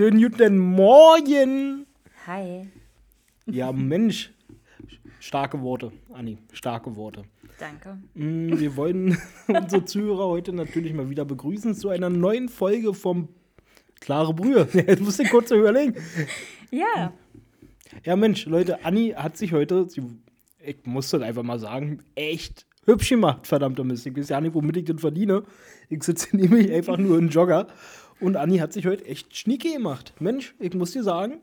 Schönen guten Morgen. Hi. Ja, Mensch. Starke Worte, Anni. Starke Worte. Danke. Mm, Wir wollen unsere Zuhörer heute natürlich mal wieder begrüßen zu einer neuen Folge vom Klare Brühe. Jetzt musst du kurz überlegen. Ja. Ja, Mensch, Leute, Anni hat sich heute, sie, ich muss das einfach mal sagen, echt hübsch gemacht, verdammter Mist. Ich weiß ja nicht, womit ich das verdiene. Ich sitze nämlich einfach nur im Jogger. Und Anni hat sich heute echt schnicke gemacht. Mensch, ich muss dir sagen,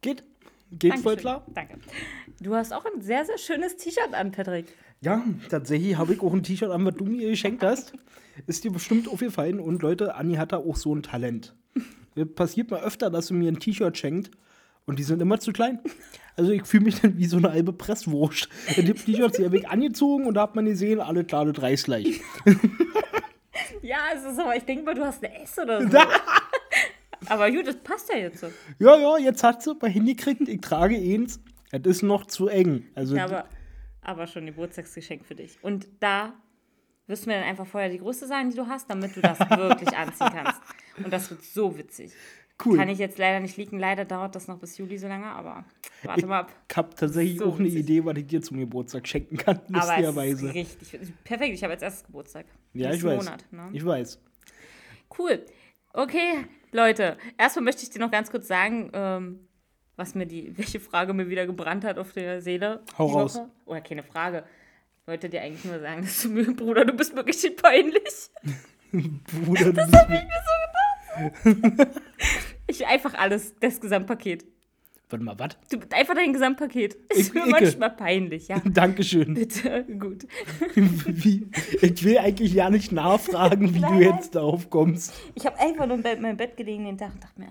geht. Geht voll klar. Danke. Du hast auch ein sehr, sehr schönes T-Shirt an, Patrick. Ja, tatsächlich habe ich auch ein T-Shirt an, was du mir geschenkt hast. Ist dir bestimmt aufgefallen. Und Leute, Anni hat da auch so ein Talent. Passiert mal öfter, dass sie mir ein T-Shirt schenkt und die sind immer zu klein. Also ich fühle mich dann wie so eine halbe Presswurst. Die T-Shirts, die habe ich angezogen und da hat man gesehen, alle klar, das reißt gleich. Ja, es ist aber, ich denke mal, du hast eine S oder so. aber gut, das passt ja jetzt so. Ja, ja, jetzt hat sie mal hingekriegt, ich trage eins. Das ist noch zu eng. Also Ja, aber, aber schon ein Geburtstagsgeschenk für dich. Und da wirst du mir dann einfach vorher die Größe sagen, die du hast, damit du das wirklich anziehen kannst. Und das wird so witzig. Cool. Kann ich jetzt leider nicht liegen. Leider dauert das noch bis Juli so lange, aber warte mal ab. Ich habe tatsächlich So auch eine. Idee, was ich dir zum Geburtstag schenken kann, Aber es ist lustigerweise. richtig. Perfekt, ich habe jetzt erst Geburtstag. Ja, ich weiß. Monat, ne? Ich weiß. Cool. Okay, Leute. Erstmal möchte ich dir noch ganz kurz sagen, ähm, was mir die, welche Frage mir wieder gebrannt hat auf der Seele. Hau raus. Woche. Oder keine Frage. Ich wollte dir eigentlich nur sagen, dass du mir, Bruder, du bist wirklich peinlich. Bruder, du bist mir. Ich einfach alles, das Gesamtpaket. Warte mal, was? Du, einfach dein Gesamtpaket. Ist mir manchmal peinlich, ja. Dankeschön. Bitte, gut. Wie, ich will eigentlich ja nicht nachfragen, wie du jetzt darauf kommst. Ich habe einfach nur in Bett- meinem Bett gelegen den Tag und dachte mir,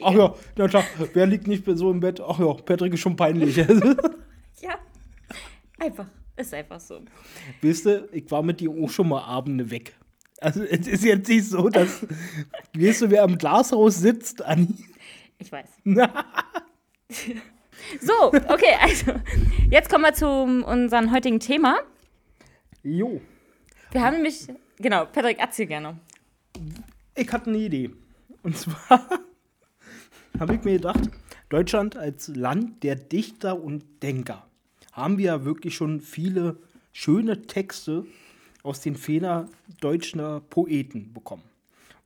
Ach ja, na klar, wer liegt nicht so im Bett? Ach ja, Patrick ist schon peinlich. ja, einfach, ist einfach so. weißt du, ich war mit dir auch schon mal Abende weg. Also es ist jetzt nicht so, dass, weißt du, wer am Glashaus sitzt, Anni? Ich weiß. so, okay, also jetzt kommen wir zu unserem heutigen Thema. Jo, Wir haben nämlich, genau, Patrick, erzähl gerne. ich hatte eine Idee. Und zwar habe ich mir gedacht, Deutschland als Land der Dichter und Denker haben wir ja wirklich schon viele schöne Texte aus den Federn deutscher Poeten bekommen.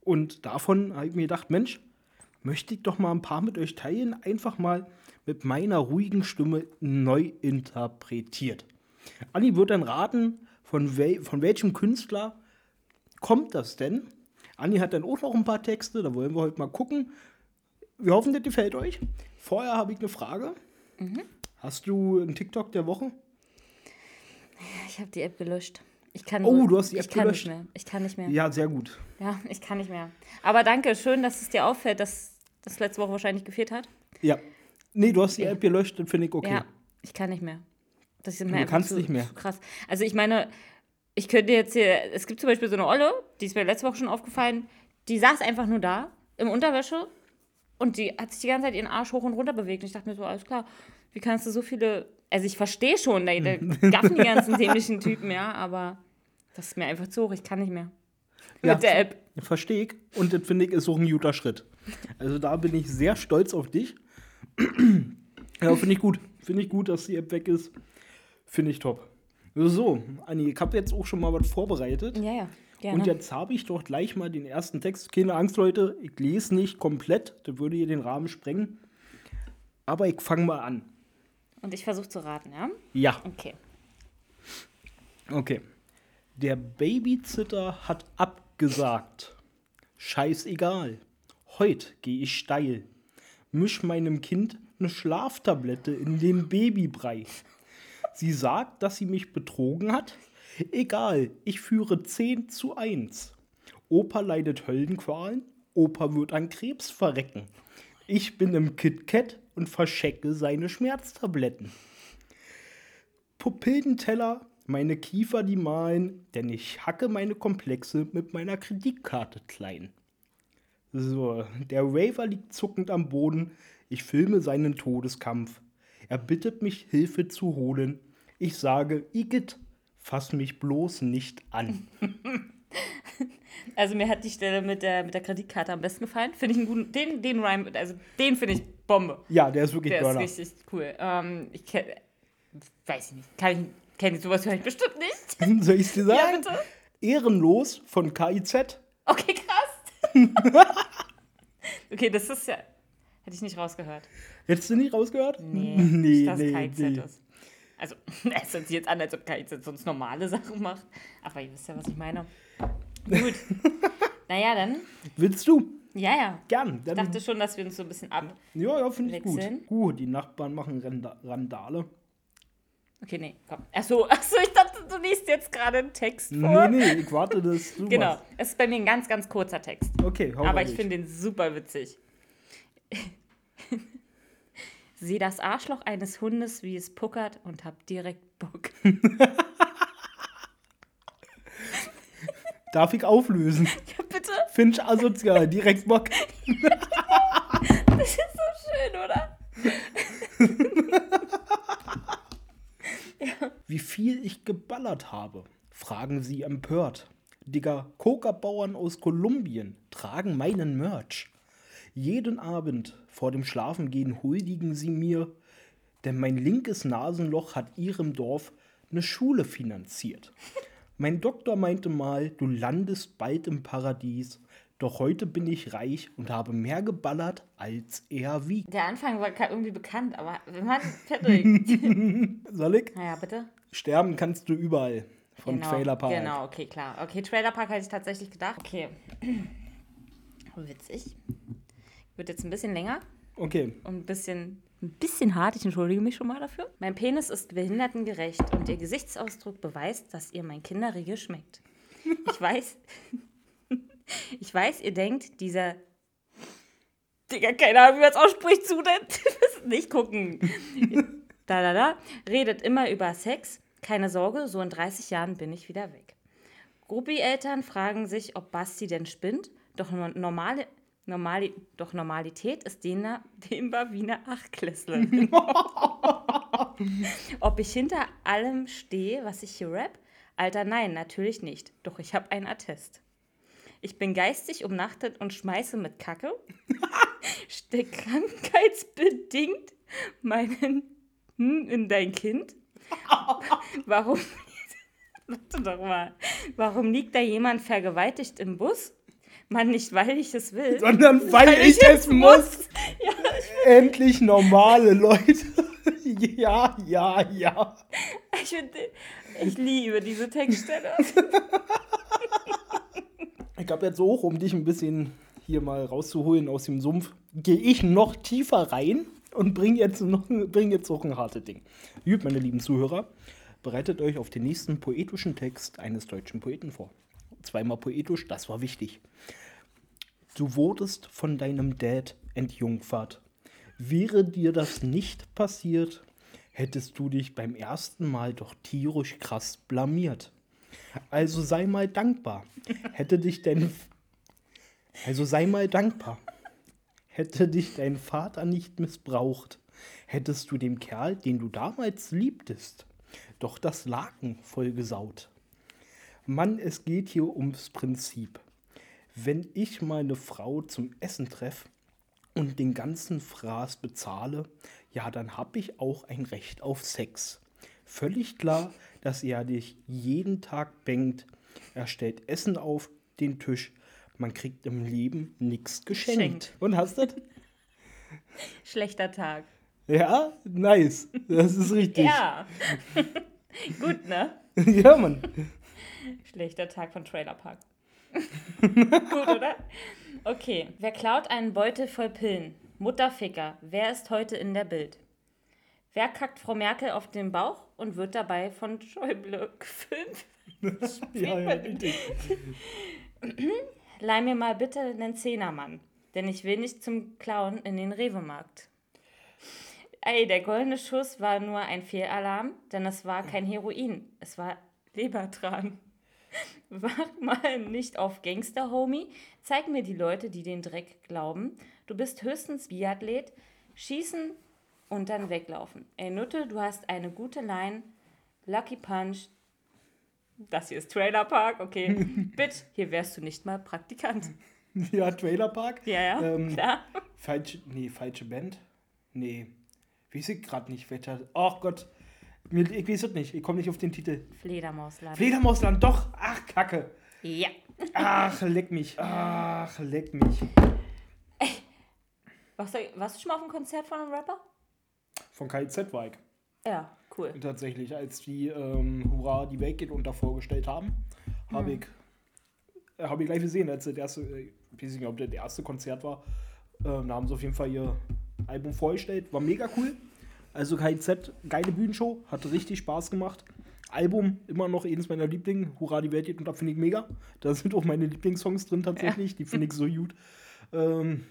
Und davon habe ich mir gedacht, Mensch, möchte ich doch mal ein paar mit euch teilen, einfach mal mit meiner ruhigen Stimme neu interpretiert. Anni wird dann raten, von, wel von welchem Künstler kommt das denn? Anni hat dann auch noch ein paar Texte, da wollen wir heute mal gucken. Wir hoffen, das gefällt euch. Vorher habe ich eine Frage. Hast du einen TikTok der Woche? Ich habe die App gelöscht. Ich kann Oh, du hast die ich App kann gelöscht. Nicht mehr. Ich kann nicht mehr. Ja, sehr gut. Ja, ich kann nicht mehr. Aber danke, schön, dass es dir auffällt, dass das letzte Woche wahrscheinlich gefehlt hat. Ja. Nee, du hast die App gelöscht, das finde ich okay. Ja, ich kann nicht mehr. Das ist mir Du kannst zu, nicht mehr. Krass. Also ich meine, ich könnte jetzt hier, es gibt zum Beispiel so eine Olle, die ist mir letzte Woche schon aufgefallen, die saß einfach nur da, im Unterwäsche, und die hat sich die ganze Zeit ihren Arsch hoch und runter bewegt. Und ich dachte mir so, alles klar, wie kannst du so viele, also ich verstehe schon, da, da gaffen die ganzen dämlichen Typen, ja, aber das ist mir einfach zu hoch, ich kann nicht mehr. Ja. Mit der App. Verstehe ich. Und das finde ich ist auch ein guter Schritt. Also da bin ich sehr stolz auf dich. ja, finde ich gut. Finde ich gut, dass die App weg ist. Finde ich top. So, Anni, ich habe jetzt auch schon mal was vorbereitet. Ja, ja, gerne. Und jetzt habe ich doch gleich mal den ersten Text. Keine Angst, Leute, ich lese nicht komplett. Das würde hier den Rahmen sprengen. Aber ich fange mal an. Und ich versuche zu raten, ja? Ja, Okay. okay. Der Babysitter hat abgesagt. Scheißegal. Heut gehe ich steil. Misch meinem Kind eine Schlaftablette in den Babybrei. Sie sagt, dass sie mich betrogen hat. Egal, ich führe 10 zu 1. Opa leidet Höllenqualen. Opa wird an Krebs verrecken. Ich bin im KitKat und verschecke seine Schmerztabletten. Pupillenteller, meine Kiefer die malen, denn ich hacke meine Komplexe mit meiner Kreditkarte klein. So, der Raver liegt zuckend am Boden, ich filme seinen Todeskampf. Er bittet mich, Hilfe zu holen. Ich sage, Igitt, fass mich bloß nicht an. Also mir hat die Stelle mit der, mit der Kreditkarte am besten gefallen. Finde ich einen guten, den, den Rhyme, also den finde ich Bombe. Ja, der ist wirklich Der Burner. ist richtig cool. Ähm, ich kenn, weiß ich nicht, kann ich, kenne ich sowas vielleicht bestimmt nicht. Soll ich dir Ja, sagen? bitte. Ehrenlos von KIZ. Okay, krass. okay, das ist ja, hätte ich nicht rausgehört. Hättest du nicht rausgehört? Nee, nee, nicht, dass nee, KIZ nee. ist. Also, es hört sich jetzt an, als ob KIZ sonst normale Sachen macht. Aber ihr wisst ja, was ich meine. Gut. naja, dann. Willst du? Ja, ja. Gern. Ich dachte schon, dass wir uns so ein bisschen ab. ja, ja, finde ich gut. Gut, die Nachbarn machen Randa Randale. Okay, nee, komm. Achso, achso, ich dachte, du liest jetzt gerade einen Text Nee, vor. nee, ich warte, dass du Genau. machst. Es ist bei mir ein ganz, ganz kurzer Text. Okay, hau Aber ich finde den super witzig. Sieh das Arschloch eines Hundes, wie es puckert und hab direkt Bock. Darf ich auflösen? Ja, bitte? Finch asozial, direkt Bock. Das ist so schön, oder? Wie viel ich geballert habe, fragen sie empört. Digga, Coca-Bauern aus Kolumbien tragen meinen Merch. Jeden Abend vor dem Schlafengehen huldigen sie mir, denn mein linkes Nasenloch hat ihrem Dorf eine Schule finanziert. Mein Doktor meinte mal, du landest bald im Paradies, doch heute bin ich reich und habe mehr geballert, als er wiegt. Der Anfang war irgendwie bekannt, aber wenn man fertig. Soll ich? naja, bitte. Sterben kannst du überall. Von genau, Trailer Park. Genau, okay, klar. Okay, Trailer Park hatte ich tatsächlich gedacht. Okay. Witzig. Wird jetzt ein bisschen länger Okay. und ein bisschen, ein bisschen hart. Ich entschuldige mich schon mal dafür. Mein Penis ist behindertengerecht und ihr Gesichtsausdruck beweist, dass ihr mein Kinderriegel schmeckt. Ich weiß, ich weiß, ihr denkt, dieser Digga, keine Ahnung, wie man es ausspricht, zu denn. Nicht gucken. Da, da, da. Redet immer über Sex. Keine Sorge, so in 30 Jahren bin ich wieder weg. Gruppi-Eltern fragen sich, ob Basti denn spinnt. Doch, no- normale, normali, doch Normalität ist dehnbar, dehnbar wie eine Achtklässlerin. ob ich hinter allem stehe, was ich hier rap? Alter, nein, natürlich nicht. Doch ich habe einen Attest. Ich bin geistig umnachtet und schmeiße mit Kacke. Steck krankheitsbedingt meinen hm in dein Kind. Warum? Warte doch mal. Warum liegt da jemand vergewaltigt im Bus? Mann, nicht weil ich es will. Sondern weil, ich, es muss. Ja, Endlich normale Leute. ja, ja, ja. ich, find, ich liebe diese Textstelle. Ich habe jetzt auch, um dich ein bisschen hier mal rauszuholen aus dem Sumpf, gehe ich noch tiefer rein und bringe jetzt, noch, bring jetzt auch ein hartes Ding. Gut, meine lieben Zuhörer, bereitet euch auf den nächsten poetischen Text eines deutschen Poeten vor. Zweimal poetisch, das war wichtig. Du wurdest von deinem Dad entjungfert. Wäre dir das nicht passiert, hättest du dich beim ersten Mal doch tierisch krass blamiert. Also sei mal dankbar. Hätte dich dein Also sei mal dankbar. Hätte dich dein Vater nicht missbraucht, hättest du dem Kerl, den du damals liebtest, doch das Laken vollgesaut. Mann, es geht hier ums Prinzip. Wenn ich meine Frau zum Essen treffe und den ganzen Fraß bezahle, ja, dann hab ich auch ein Recht auf Sex. Völlig klar, dass er dich jeden Tag bängt. Er stellt Essen auf den Tisch. Man kriegt im Leben nichts geschenkt. Schenkt. Und hast du das? Schlechter Tag. Ja, nice. Das ist richtig. Ja. Gut, ne? ja Mann. Schlechter Tag von Trailer Park. Gut, oder? Okay. Wer klaut einen Beutel voll Pillen? Mutterficker. Wer ist heute in der Bild? Wer kackt Frau Merkel auf den Bauch und wird dabei von Schäuble gefilmt? Ja, ja. Leih mir mal bitte einen Zehnermann, denn ich will nicht zum Klauen in den Rewe-Markt. Ey, der goldene Schuss war nur ein Fehlalarm, denn es war kein Heroin, es war Lebertran. Wach mal nicht auf Gangster, Homie. Zeig mir die Leute, die den Dreck glauben. Du bist höchstens Biathlet. Schießen und dann weglaufen. Ey, Nutte, du hast eine gute Line. Lucky Punch. Das hier ist Trailer Park, okay. Bit, hier wärst du nicht mal Praktikant. Ja, Trailerpark. Ja, ja, Ähm, klar. Falsche, nee, falsche Band? Nee. Weiß ich gerade nicht, welcher. Ach Gott. Mir- Ich weiß es nicht. Ich komme nicht auf den Titel. Fledermausladen. Fledermausland, doch. Ach, Kacke. ja. Ach, leck mich. Ach, leck mich. Warst du, warst du schon mal auf einem Konzert von einem Rapper? Von KZ war ich. Ja, cool. Tatsächlich, als die ähm, Hurra, die Welt geht unter vorgestellt haben, habe ich, äh, hab ich gleich gesehen, als das erste, äh, ich weiß nicht, ob das erste Konzert war, ähm, da haben sie auf jeden Fall ihr Album vorgestellt. War mega cool. Also KZ, geile Bühnenshow, hat richtig Spaß gemacht. Album, immer noch eines meiner Lieblinge. Hurra, die Welt geht unter, finde ich mega. Da sind auch meine Lieblingssongs drin tatsächlich. Die finde ich so gut. Ähm,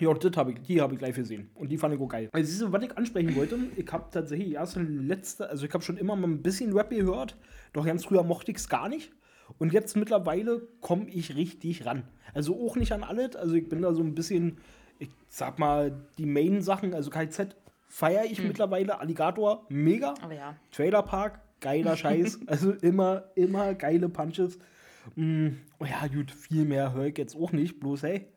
ja, das hab ich, die habe ich gleich gesehen. Und die fand ich auch geil. Also, siehst du, was ich ansprechen wollte, ich habe tatsächlich erst und letzte, also ich habe schon immer mal ein bisschen Rap gehört, doch ganz früher mochte ich es gar nicht. Und jetzt mittlerweile komme ich richtig ran. Also auch nicht an alles. Also ich bin da so ein bisschen, ich sag mal, die Main-Sachen, also KZ feiere ich mittlerweile. Alligator, mega. Aber ja. Trailer Park, geiler Scheiß. also immer, immer geile Punches. Mm, oh ja, gut, viel mehr höre ich jetzt auch nicht, bloß hey,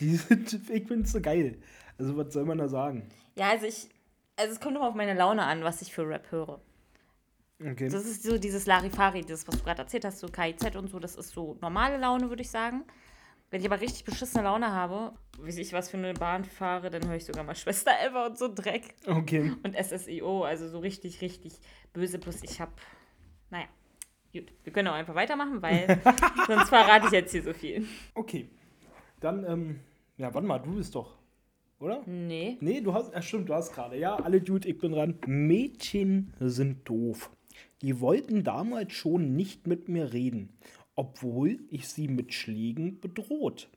die sind, ich finde so geil. Also, was soll man da sagen? Ja, also ich, also es kommt immer auf meine Laune an, was ich für Rap höre. Okay. Das ist so dieses Larifari, das, was du gerade erzählt hast, so KIZ und so, das ist so normale Laune, würde ich sagen. Wenn ich aber richtig beschissene Laune habe, wie ich was für eine Bahn fahre, dann höre ich sogar mal Schwester Eva und so Dreck. Okay. Und SSIO, also so richtig, richtig böse. Plus ich habe, naja, gut, wir können auch einfach weitermachen, weil sonst verrate ich jetzt hier so viel. Okay. Dann, ähm, ja, warte mal, du bist doch, oder? Nee. Nee, du hast, ja, stimmt, du hast gerade. Ja, alle Dude, ich bin dran. Mädchen sind doof. Die wollten damals schon nicht mit mir reden, obwohl ich sie mit Schlägen bedroht.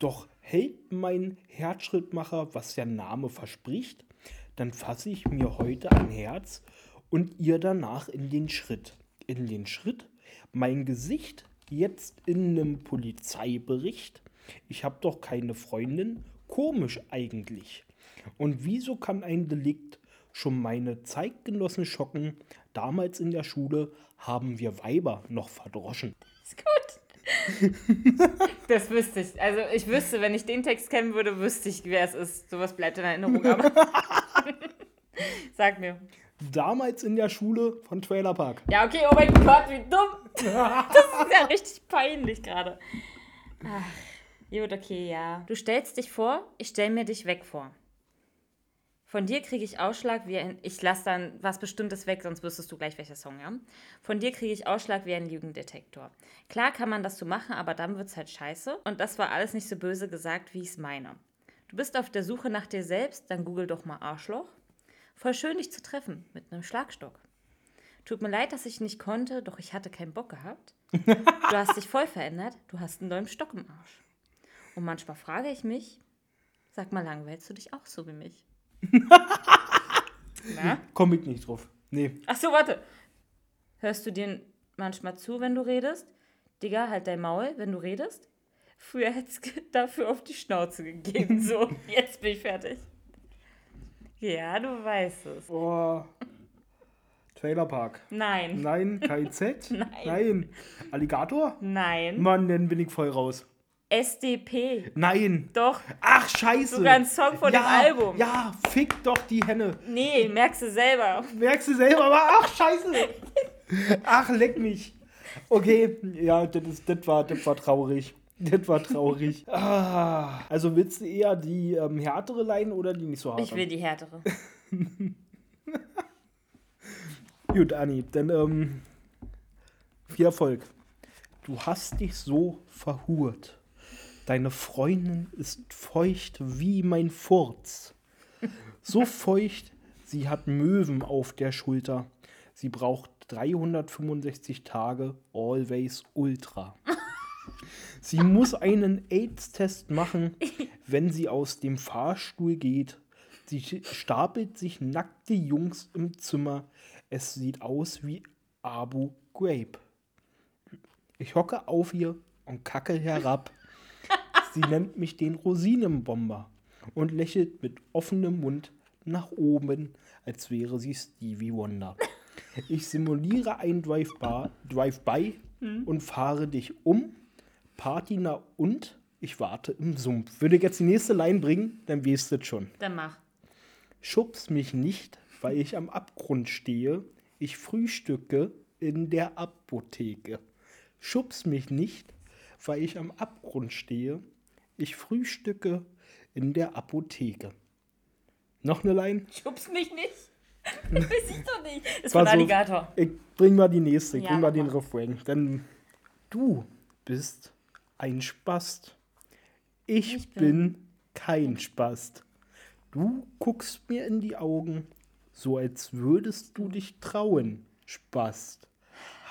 Doch hält mein Herzschrittmacher, was der Name verspricht, dann fasse ich mir heute ein Herz und ihr danach in den Schritt. In den Schritt? Mein Gesicht jetzt in einem Polizeibericht? Ich habe doch keine Freundin. Komisch eigentlich. Und wieso kann ein Delikt schon meine Zeitgenossen schocken? Damals in der Schule haben wir Weiber noch verdroschen. Ist gut. Das wüsste ich. Also ich wüsste, wenn ich den Text kennen würde, wüsste ich, wer es ist. Sowas bleibt in Erinnerung, aber. Sag mir. Damals in der Schule von Trailer Park. Ja, okay, oh mein Gott, wie dumm. Das ist ja richtig peinlich gerade. Ach, gut, okay, ja. Du stellst dich vor, ich stell mir dich weg vor. Von dir kriege ich Ausschlag wie ein. Ich lasse dann was Bestimmtes weg, sonst wüsstest du gleich, welcher Song, ja? Von dir kriege ich Ausschlag wie ein Lügendetektor. Klar kann man das so machen, aber dann wird's halt scheiße. Und das war alles nicht so böse gesagt, wie ich es meine. Du bist auf der Suche nach dir selbst, dann google doch mal Arschloch. Voll schön, dich zu treffen, mit einem Schlagstock. Tut mir leid, dass ich nicht konnte, doch ich hatte keinen Bock gehabt. Du hast dich voll verändert, du hast einen neuen Stock im Arsch. Und manchmal frage ich mich, sag mal, langweilst du dich auch so wie mich? Na? Komm ich nicht drauf. Nee. Ach so, warte. Hörst du dir manchmal zu, wenn du redest? Digga, halt dein Maul, wenn du redest? Früher hätt's ge- dafür auf die Schnauze gegeben. So, jetzt bin ich fertig. Ja, du weißt es. Oh. Trailer Park. Nein. Nein, KZ? Nein. Nein. Alligator? Nein. Mann, dann bin ich voll raus. SDP. Nein. Doch. Ach, scheiße. Sogar ein Song von ja, dem Album. Ja, fick doch die Henne. Nee, merkst du selber. Merkst du selber, aber ach, scheiße. Ach, leck mich. Okay, ja, das, ist, das, war, das war traurig. Das war traurig. Ah, also willst du eher die ähm, härtere Line oder die nicht so harte? Ich will die härtere. Gut, Anni, dann ähm, viel Erfolg. Du hast dich so verhurt. Deine Freundin ist feucht wie mein Furz. So feucht, sie hat Möwen auf der Schulter. Sie braucht 365 Tage Always Ultra. Sie muss einen AIDS-Test machen, wenn sie aus dem Fahrstuhl geht. Sie stapelt sich nackte Jungs im Zimmer. Es sieht aus wie Abu Ghraib. Ich hocke auf ihr und kacke herab. Sie nennt mich den Rosinenbomber und lächelt mit offenem Mund nach oben, als wäre sie Stevie Wonder. Ich simuliere ein Drive-By Drive und fahre dich um. Patina und ich warte im Sumpf. Würde ich jetzt die nächste Line bringen, dann weißt du schon. Dann mach. Schubs mich nicht, weil ich am Abgrund stehe. Ich frühstücke in der Apotheke. Schubs mich nicht, weil ich am Abgrund stehe. Ich frühstücke in der Apotheke. Noch eine Line? Schubst mich nicht. Weiß ich doch nicht. Das ist War von so- Alligator. Ich bring mal die nächste, ich Ja, bring mal den. Refrain. Denn du bist ein Spast. Ich, Ich bin, bin kein Spast. Du guckst mir in die Augen, so als würdest du dich trauen, Spast.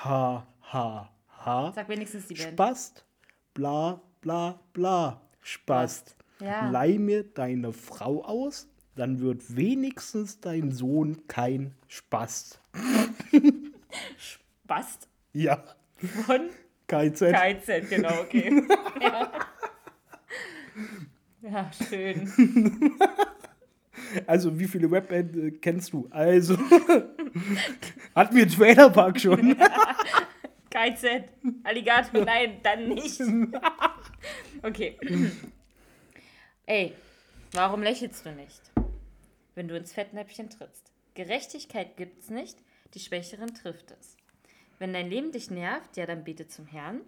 Ha, ha, ha. Sag wenigstens die Band. Spast, bla, bla, bla, Spast. Ja. Leih mir deine Frau aus, dann wird wenigstens dein Sohn kein Spast. Bast Ja, von KZ. KZ, genau, okay. ja. ja, schön. Also, wie viele Webbands äh, kennst du? Also, hatten wir Trailerpark schon. KZ. Alligator, nein, dann nicht. Okay. Ey, warum lächelst du nicht, wenn du ins Fettnäpfchen trittst? Gerechtigkeit gibt's nicht, die Schwächeren trifft es. Wenn dein Leben dich nervt, ja, dann bete zum Herrn.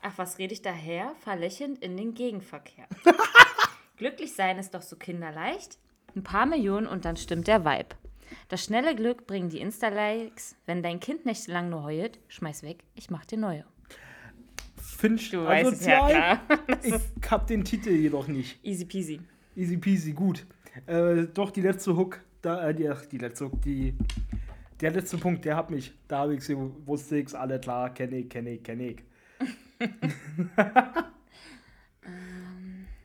Ach, was rede ich daher? Fahr lächelnd in den Gegenverkehr. Glücklich sein ist doch so kinderleicht. Ein paar Millionen und dann stimmt der Vibe. Das schnelle Glück bringen die Insta-Likes. Wenn dein Kind nächtelang nur heult, schmeiß weg, ich mach dir neue. Finch Du weißt es ja, klar. Ich hab den Titel jedoch nicht. Easy peasy. Easy peasy, gut. Äh, doch, die letzte Hook, da, äh, die, die letzte Hook, die, der letzte Punkt, der hat mich. Da habe ich wusste ich's, alle klar, kenne ich, kenne ich, kenne ich.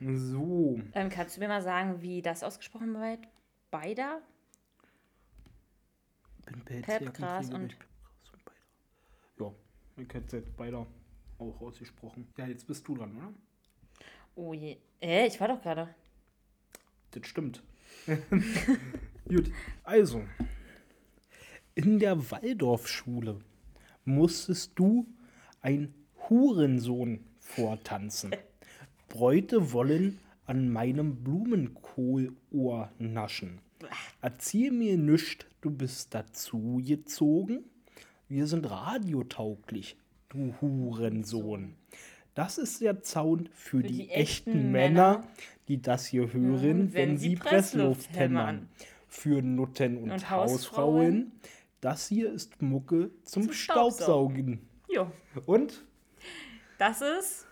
so. Ähm, kannst du mir mal sagen, wie das ausgesprochen wird? Beider? Bin Pelz, Pep, Gras und- Pep, und Beider. Ja, ich hätte jetzt beider auch ausgesprochen. Ja, jetzt bist du dran, oder? Oh je. Äh, ich war doch gerade. Das stimmt. Gut, also. In der Waldorfschule musstest du ein Hurensohn vortanzen. Bräute wollen an meinem Blumenkohlohr naschen. Erzähl mir nüscht, du bist dazu gezogen. Wir sind radiotauglich, du Hurensohn. Das ist der Zaun für, die, die echten Männer, Männer, die das hier hören, wenn, sie Pressluft hämmern. Für Nutten und, Und Hausfrauen. Hausfrauen. Das hier ist Mucke zum, Zum Staubsaugen. Jo. Und? Das ist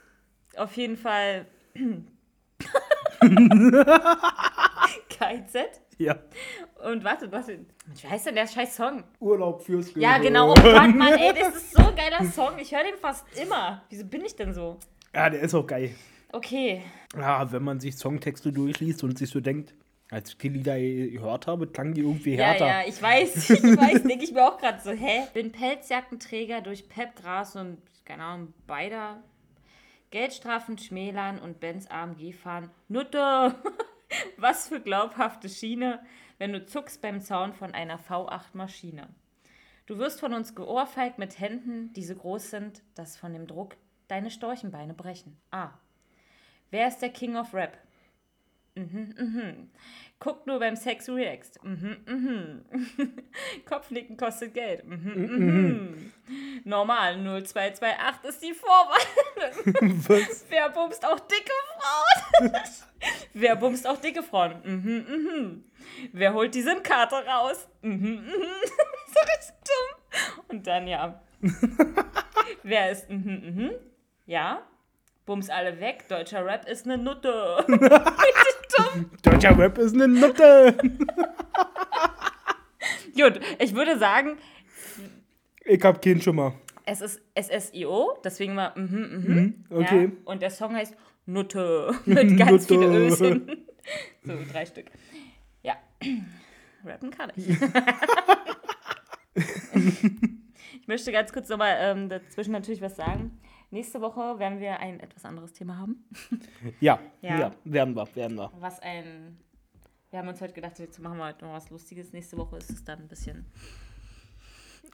auf jeden Fall KZ. Ja, Und warte, was wie heißt denn der scheiß Song? Urlaub fürs Gehirn. Ja, genau. Oh Gott, Mann, ey, das ist so ein geiler Song. Ich höre den fast immer. Wieso bin ich denn so? Ja, der ist auch geil. Okay. Ja, wenn man sich Songtexte durchliest und sich so denkt, als ich die Lieder gehört habe, klangen die irgendwie Ja, härter. ja, ich weiß, ich weiß, denke ich mir auch gerade so, hä? Bin Pelzjackenträger durch Pep, Gras und, keine Ahnung, beider Geldstrafen schmälern und Benz AMG fahren. Nutte! Was für glaubhafte Schiene, wenn du zuckst beim Zaun von einer V8-Maschine. Du wirst von uns geohrfeigt mit Händen, die so groß sind, dass von dem Druck deine Storchenbeine brechen. Ah. Wer ist der King of Rap? Mhm, mhm. Guck nur beim Sex React. Mhm, mhm. Kopfnicken kostet Geld. Mhm, mhm. Normal 0228 ist die Vorwahl. Was? Wer bumst auch dicke Frauen? Wer bumst auch dicke Frauen? Mhm, mhm. Wer holt die SIM-Karte raus? Mhm, mhm. so richtig dumm. Und dann ja. Wer ist mhm, mhm? Ja. Bums alle weg. Deutscher Rap ist eine Nutte. Dumm. Deutscher Rap ist eine Nutte. Gut, ich würde sagen, Ich hab keinen Schimmer. es ist SSIO, deswegen war mhm, mhm. okay. Ja, und der Song heißt Nutte mit ganz Nutte. vielen Ös hinten. So, drei Stück. Ja, rappen kann ich. ich möchte ganz kurz nochmal ähm, dazwischen natürlich was sagen. Nächste Woche werden wir ein etwas anderes Thema haben. Ja, Ja. ja, werden wir, werden wir. Was ein. Wir haben uns heute gedacht, jetzt machen wir heute noch was Lustiges. Nächste Woche ist es dann ein bisschen.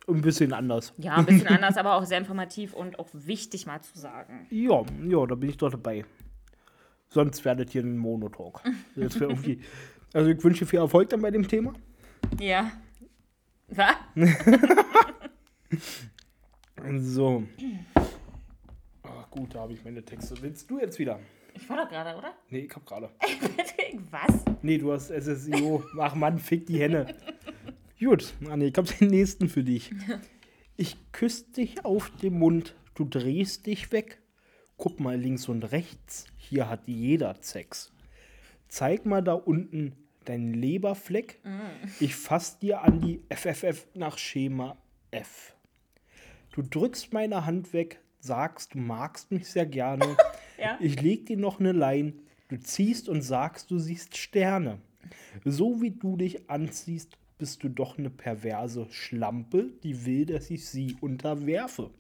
Ein bisschen anders. Ja, ein bisschen anders, aber auch sehr informativ und auch wichtig mal zu sagen. Ja, ja, da bin ich doch dabei. Sonst werdet ihr ein Monotalk. Das irgendwie, also ich wünsche viel Erfolg dann bei dem Thema. Ja. Was? So. Gut, da habe ich meine Texte. Willst du jetzt wieder? Ich war doch gerade, oder? Nee, ich hab gerade. Was? Nee, du hast SSIO. Ach Mann, fick die Henne. Gut, Anni, ich hab den nächsten für dich. Ich küsse dich auf den Mund, du drehst dich weg. Guck mal links und rechts, hier hat jeder Sex. Zeig mal da unten deinen Leberfleck. Ich fass dir an die FFF nach Schema F. Du drückst meine Hand weg, sagst, du magst mich sehr gerne. Ja. Ich leg dir noch eine Lein. Du ziehst und sagst, du siehst Sterne. So wie du dich anziehst, bist du doch eine perverse Schlampe, die will, dass ich sie unterwerfe.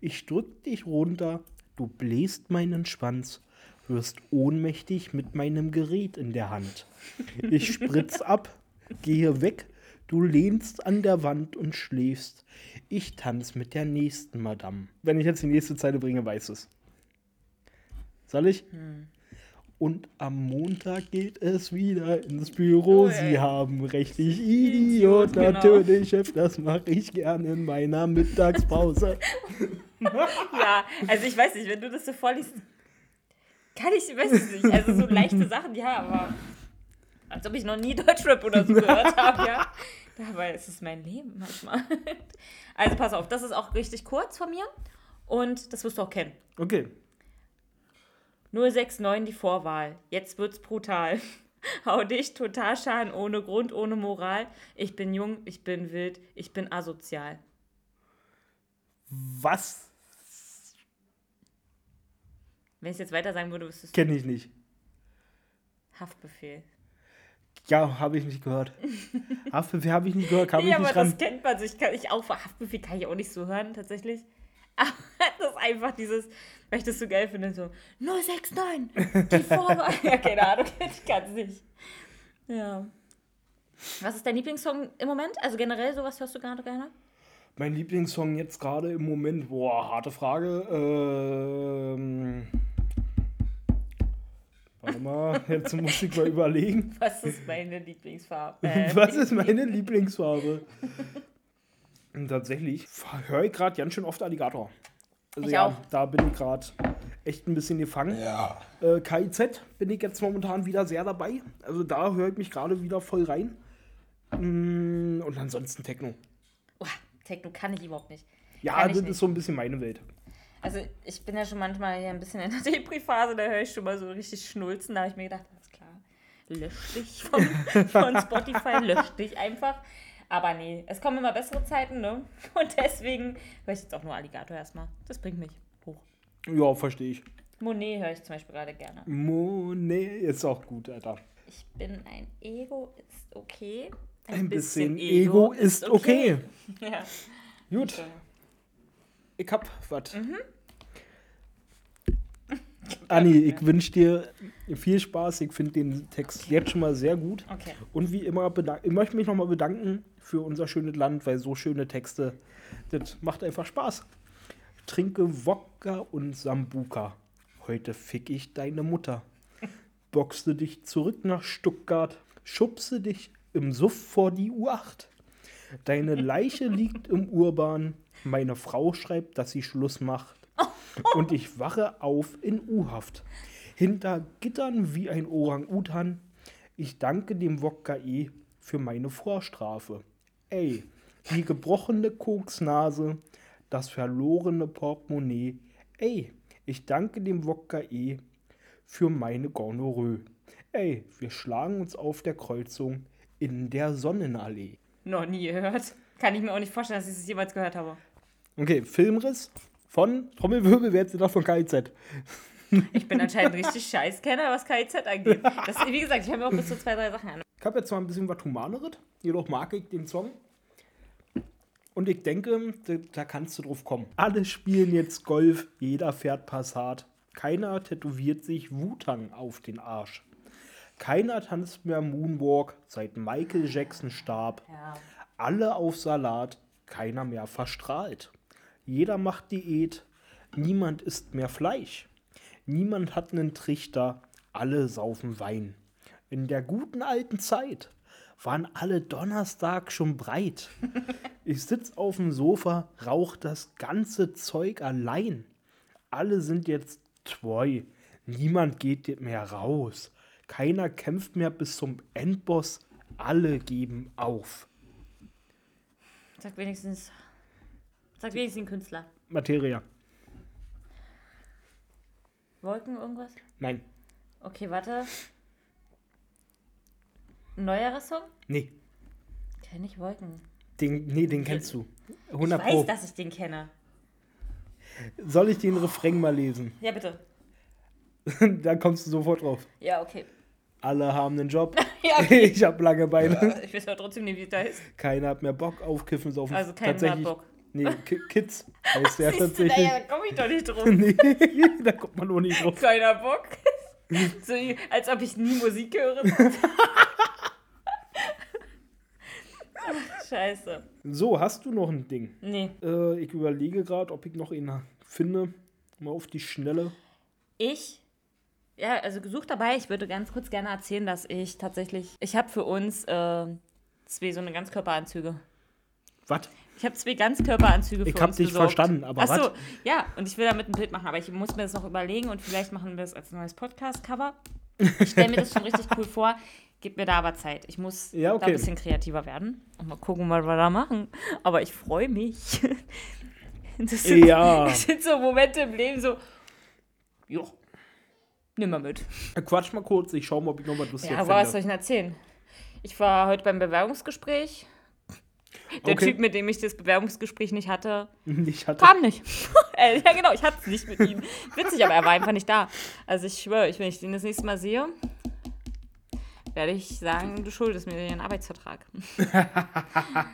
Ich drück dich runter, du bläst meinen Schwanz, wirst ohnmächtig mit meinem Gerät in der Hand. Ich spritz ab, gehe weg, du lehnst an der Wand und schläfst. Ich tanz mit der nächsten Madame. Wenn ich jetzt die nächste Zeile bringe, weiß es. Soll ich? Und am Montag geht es wieder ins Büro. Oh, Sie haben recht, ich Idiot, genau. natürlich, Chef, das mache ich gerne in meiner Mittagspause. Ja, also ich weiß nicht, wenn du das so vorliest, kann ich, weiß ich nicht. Also so leichte Sachen, ja, aber als ob ich noch nie Deutschrap oder so gehört habe, ja. Dabei ist es mein Leben manchmal. Also pass auf, das ist auch richtig kurz von mir und das wirst du auch kennen. Okay. 069 die Vorwahl. Jetzt wird's brutal. Hau dich total schaden, ohne Grund, ohne Moral. Ich bin jung, ich bin wild, ich bin asozial. Was Wenn ich jetzt weiter sagen würde, wüsstest du kenne ich nicht? Haftbefehl. Ja, habe ich nicht gehört. Haftbefehl habe ich nicht gehört, kam Nee, ich aber nicht das ran. kennt man. Ich, kann, ich auch Haftbefehl kann ich auch nicht so hören, tatsächlich. Aber das ist einfach dieses, weil ich das so geil finde, so 069, die Vorwahl. ja, keine Ahnung, ich kann es nicht. Ja. Was ist dein Lieblingssong im Moment? Also generell, sowas hörst du gerade gerne? Mein Lieblingssong jetzt gerade im Moment, boah, harte Frage. Ähm, warte mal, jetzt muss ich mal überlegen. Was ist meine Lieblingsfarbe? Äh, Was ist meine Lieblingsfarbe? Und tatsächlich höre ich gerade ganz schön oft Alligator. Also Ich ja, auch. da bin ich gerade echt ein bisschen gefangen. Ja. Äh, KIZ bin ich jetzt momentan wieder sehr dabei. Also da höre ich mich gerade wieder voll rein. Mm, Und ansonsten Techno. Oh, Techno kann ich überhaupt nicht. Ja, das nicht. ist so ein bisschen meine Welt. Also ich bin ja schon manchmal hier ein bisschen in der Depri-Phase, da höre ich schon mal so richtig schnulzen. Da habe ich mir gedacht, alles klar, lösch dich vom, von Spotify, lösch dich einfach. Aber nee, es kommen immer bessere Zeiten, ne? Und deswegen höre ich jetzt auch nur Alligator erstmal. Das bringt mich hoch. Ja, verstehe ich. Monet höre ich zum Beispiel gerade gerne. Monet ist auch gut, Alter. Ich bin ein Ego, ist okay. Ein bisschen Ego ist okay. Ja. Gut. Ich hab was. Mhm. Anni, ich wünsche dir viel Spaß. Ich finde den Text jetzt schon mal sehr gut. Okay. Und wie immer, ich möchte mich nochmal bedanken für unser schönes Land, weil so schöne Texte, das macht einfach Spaß. Trinke Wodka und Sambuka. Heute fick ich deine Mutter. Boxte dich zurück nach Stuttgart. Schubse dich im Suff vor die U8. Deine Leiche liegt im Urban. Meine Frau schreibt, dass sie Schluss macht. Und ich wache auf in U-Haft. Hinter Gittern wie ein Orang-Utan. Ich danke dem Wodka E für meine Vorstrafe. Ey, die gebrochene Koksnase, das verlorene Portemonnaie. Ey, ich danke dem Wodka E für meine Gonorrhoe. Ey, wir schlagen uns auf der Kreuzung in der Sonnenallee. Noch nie gehört. Kann ich mir auch nicht vorstellen, dass ich es jemals gehört habe. Okay, Filmriss von Trommelwirbel, wer jetzt gedacht von KIZ. Ich bin anscheinend richtig Scheißkenner, was KIZ angeht. Das, wie gesagt, ich habe mir auch bis zu zwei, drei Sachen an. Ich habe jetzt zwar ein bisschen was Humaneres, jedoch mag ich den Song. Und ich denke, da, da kannst du drauf kommen. Alle spielen jetzt Golf, jeder fährt Passat. Keiner tätowiert sich Wutang auf den Arsch. Keiner tanzt mehr Moonwalk, seit Michael Jackson starb. Ja. Alle auf Salat, keiner mehr verstrahlt. Jeder macht Diät, niemand isst mehr Fleisch. Niemand hat einen Trichter, alle saufen Wein. In der guten alten Zeit waren alle Donnerstag schon breit. Ich sitz auf dem Sofa, rauch das ganze Zeug allein. Alle sind jetzt treu, niemand geht mehr raus. Keiner kämpft mehr bis zum Endboss, alle geben auf. Sag wenigstens. Sag wenigstens den Künstler. Materia. Wolken irgendwas? Nein. Okay, warte. Neuerer Song? Nee. Kenn ich Wolken. Den, nee, den kennst du. 100 ich weiß, Pro. dass ich den kenne. Soll ich den Refrain mal lesen? Ja, bitte. da kommst du sofort drauf. Ja, okay. Alle haben einen Job. Ja, okay. Ich hab lange Beine. Ich weiß aber trotzdem nicht, wie es da ist. Keiner hat mehr Bock auf Kiffen saufen. Also keiner hat Bock. Nee, Ki Kids heißt der tatsächlich. naja, da komme ich doch nicht drauf. nee, da kommt man auch nicht drauf. Keiner Bock. So, als ob ich nie Musik höre. Ach, Scheiße. So, hast du noch ein Ding? Nee. Äh, ich überlege gerade, ob ich noch ihn finde. Mal auf die Schnelle. Ich, ja, also gesucht dabei, ich würde ganz kurz gerne erzählen, dass ich tatsächlich, ich habe für uns äh, zwei so eine Ganzkörperanzüge. Was? Ich habe zwei Ganzkörperanzüge für Ich hab uns dich besorgt. verstanden, aber Ach so, was? ja, und ich will damit ein Bild machen, aber ich muss mir das noch überlegen und vielleicht machen wir das als neues Podcast-Cover. Ich stelle mir das schon richtig cool vor. Gib mir da aber Zeit. Ich muss Ja, da okay. ein bisschen kreativer werden und mal gucken, was wir da machen. Aber ich freue mich. Das sind, Ja. das sind so Momente im Leben, so, jo, nimm mal mit. Quatsch mal kurz, ich schau mal, ob ich noch was lustig Ja, aber was soll ich denn erzählen? Ich war heute beim Bewerbungsgespräch. Der Okay. Typ, mit dem ich das Bewerbungsgespräch nicht hatte, Ich hatte. kam nicht. äh, ja, genau, ich hatte es nicht mit ihm. Witzig, aber er war einfach nicht da. Also ich schwöre, ich, wenn ich den das nächste Mal sehe, werde ich sagen, du schuldest mir den Arbeitsvertrag.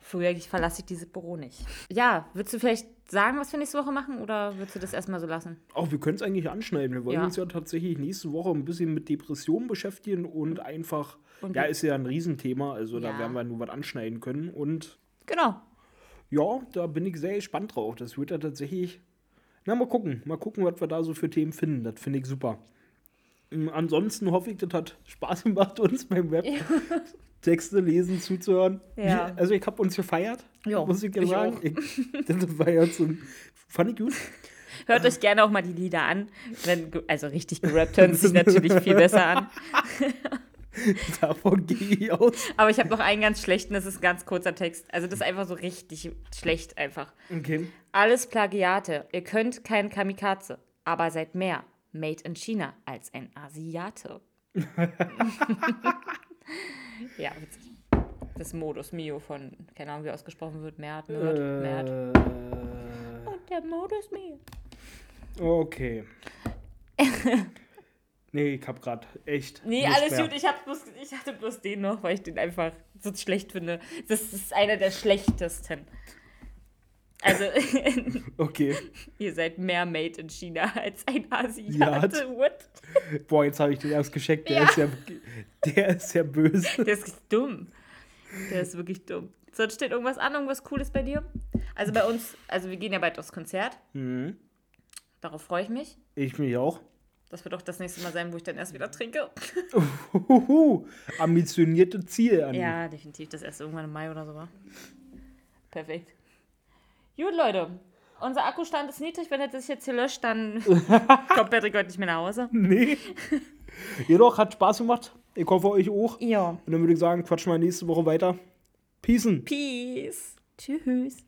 Früher ich verlasse ich dieses Büro nicht. Ja, würdest du vielleicht sagen, was wir nächste Woche machen oder würdest du das erstmal so lassen? Auch wir können es eigentlich anschneiden. Wir wollen Ja. uns ja tatsächlich nächste Woche ein bisschen mit Depressionen beschäftigen und einfach. Und ja, ist ja ein Riesenthema, also da Ja. werden wir nur was anschneiden können. Und Genau. ja, da bin ich sehr gespannt drauf. Das wird ja tatsächlich. Na, mal gucken. Mal gucken, was wir da so für Themen finden. Das finde ich super. Ähm, Ansonsten hoffe ich, das hat Spaß gemacht, uns beim Web Texte lesen zuzuhören. Ja. Also ich habe uns gefeiert, Ja, muss ich ich sagen. Ich, das war ja so, fand ich gut. Hört euch gerne auch mal die Lieder an. Wenn, also richtig gerappt hören sie sich natürlich viel besser an. Davon gehe ich aus. Aber ich habe noch einen ganz schlechten, das ist ein ganz kurzer Text. Also das ist einfach so richtig schlecht einfach. Okay. Alles Plagiate. Ihr könnt kein Kamikaze, aber seid mehr Made in China als ein Asiate. ja, witzig. Das Modus Mio von, keine Ahnung, wie ausgesprochen wird, Mert, Mert, Mert. Äh, Und der Modus Mio. okay. nee, ich hab grad echt. Nee, alles mehr. gut. Ich, hab bloß, ich hatte bloß den noch, weil ich den einfach so schlecht finde. Das ist einer der schlechtesten. Also, Okay. ihr seid mehr Made in China als ein Ja. Asiate. What? Boah, jetzt habe ich den erst gescheckt. Der, Ja. ist ja, der ist ja böse. Der ist dumm. Der ist wirklich dumm. Sonst steht irgendwas an, irgendwas Cooles bei dir? Also bei uns, also wir gehen ja bald aufs Konzert. Mhm. Darauf freue ich mich. Ich mich auch. Das wird auch das nächste Mal sein, wo ich dann erst wieder trinke. Huhuhu. Ambitionierte Ziele an. Ja, definitiv. Das erst irgendwann im Mai oder so war. Perfekt. Gut, Leute. Unser Akkustand ist niedrig. Wenn er sich jetzt hier löscht, dann kommt Patrick heute nicht mehr nach Hause. Nee. Jedoch hat Spaß gemacht. Ich hoffe euch auch. Ja. Und dann würde ich sagen, quatschen wir nächste Woche weiter. Peace. Peace. Tschüss.